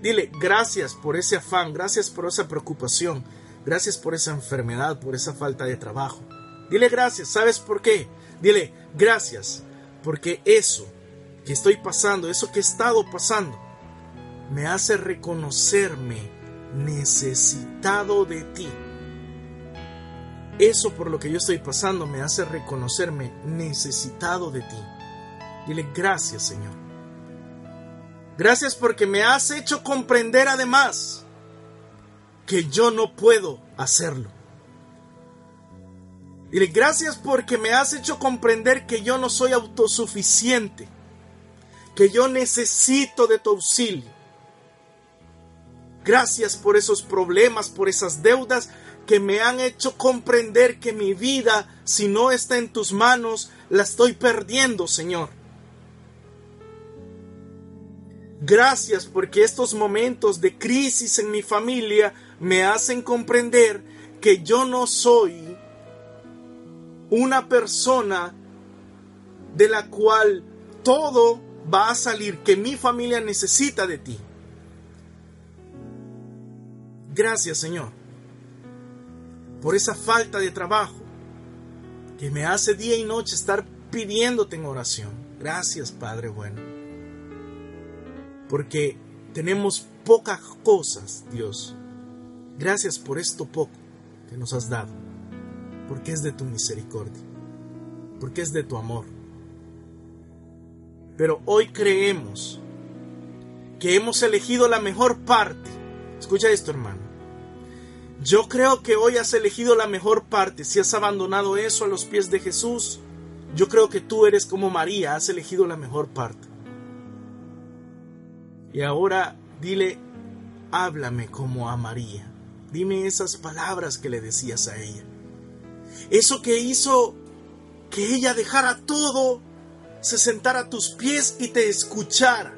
Dile gracias por ese afán, gracias por esa preocupación, gracias por esa enfermedad, por esa falta de trabajo. Dile gracias, ¿sabes por qué? Dile gracias porque eso que estoy pasando, eso que he estado pasando, me hace reconocerme necesitado de ti. Eso por lo que yo estoy pasando me hace reconocerme necesitado de ti. Dile gracias Señor. Gracias porque me has hecho comprender además que yo no puedo hacerlo. Dile gracias porque me has hecho comprender que yo no soy autosuficiente, que yo necesito de tu auxilio. Gracias por esos problemas, por esas deudas que me han hecho comprender que mi vida, si no está en tus manos, la estoy perdiendo, Señor. Gracias porque estos momentos de crisis en mi familia me hacen comprender que yo no soy una persona de la cual todo va a salir, que mi familia necesita de ti. Gracias Señor por esa falta de trabajo que me hace día y noche estar pidiéndote en oración. Gracias Padre bueno porque tenemos pocas cosas, Dios. Gracias por esto poco que nos has dado, porque es de tu misericordia, porque es de tu amor. Pero hoy creemos que hemos elegido la mejor parte. Escucha esto, hermano. Yo creo que hoy has elegido la mejor parte. Si has abandonado eso a los pies de Jesús, yo creo que tú eres como María, has elegido la mejor parte. Y ahora dile, háblame como a María. Dime esas palabras que le decías a ella. Eso que hizo que ella dejara todo, se sentara a tus pies y te escuchara.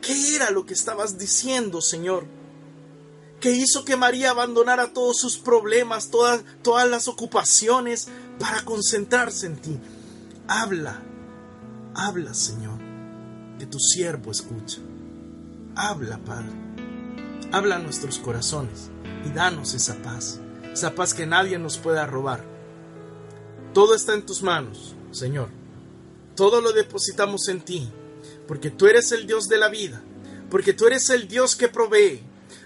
¿Qué era lo que estabas diciendo, Señor? Que hizo que María abandonara todos sus problemas, todas, todas las ocupaciones para concentrarse en ti. Habla, habla Señor, que tu siervo escucha. Habla, Padre. Habla a nuestros corazones y danos esa paz, esa paz que nadie nos pueda robar. Todo está en tus manos, Señor. Todo lo depositamos en ti, porque tú eres el Dios de la vida, porque tú eres el Dios que provee,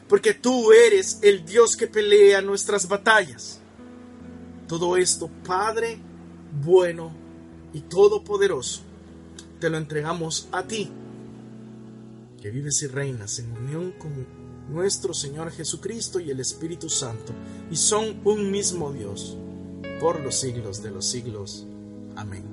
porque tú eres el Dios que pelea nuestras batallas. Todo esto, Padre bueno y todopoderoso, te lo entregamos a ti, que vives y reinas en unión con nuestro Señor Jesucristo y el Espíritu Santo, y son un mismo Dios, por los siglos de los siglos. Amén.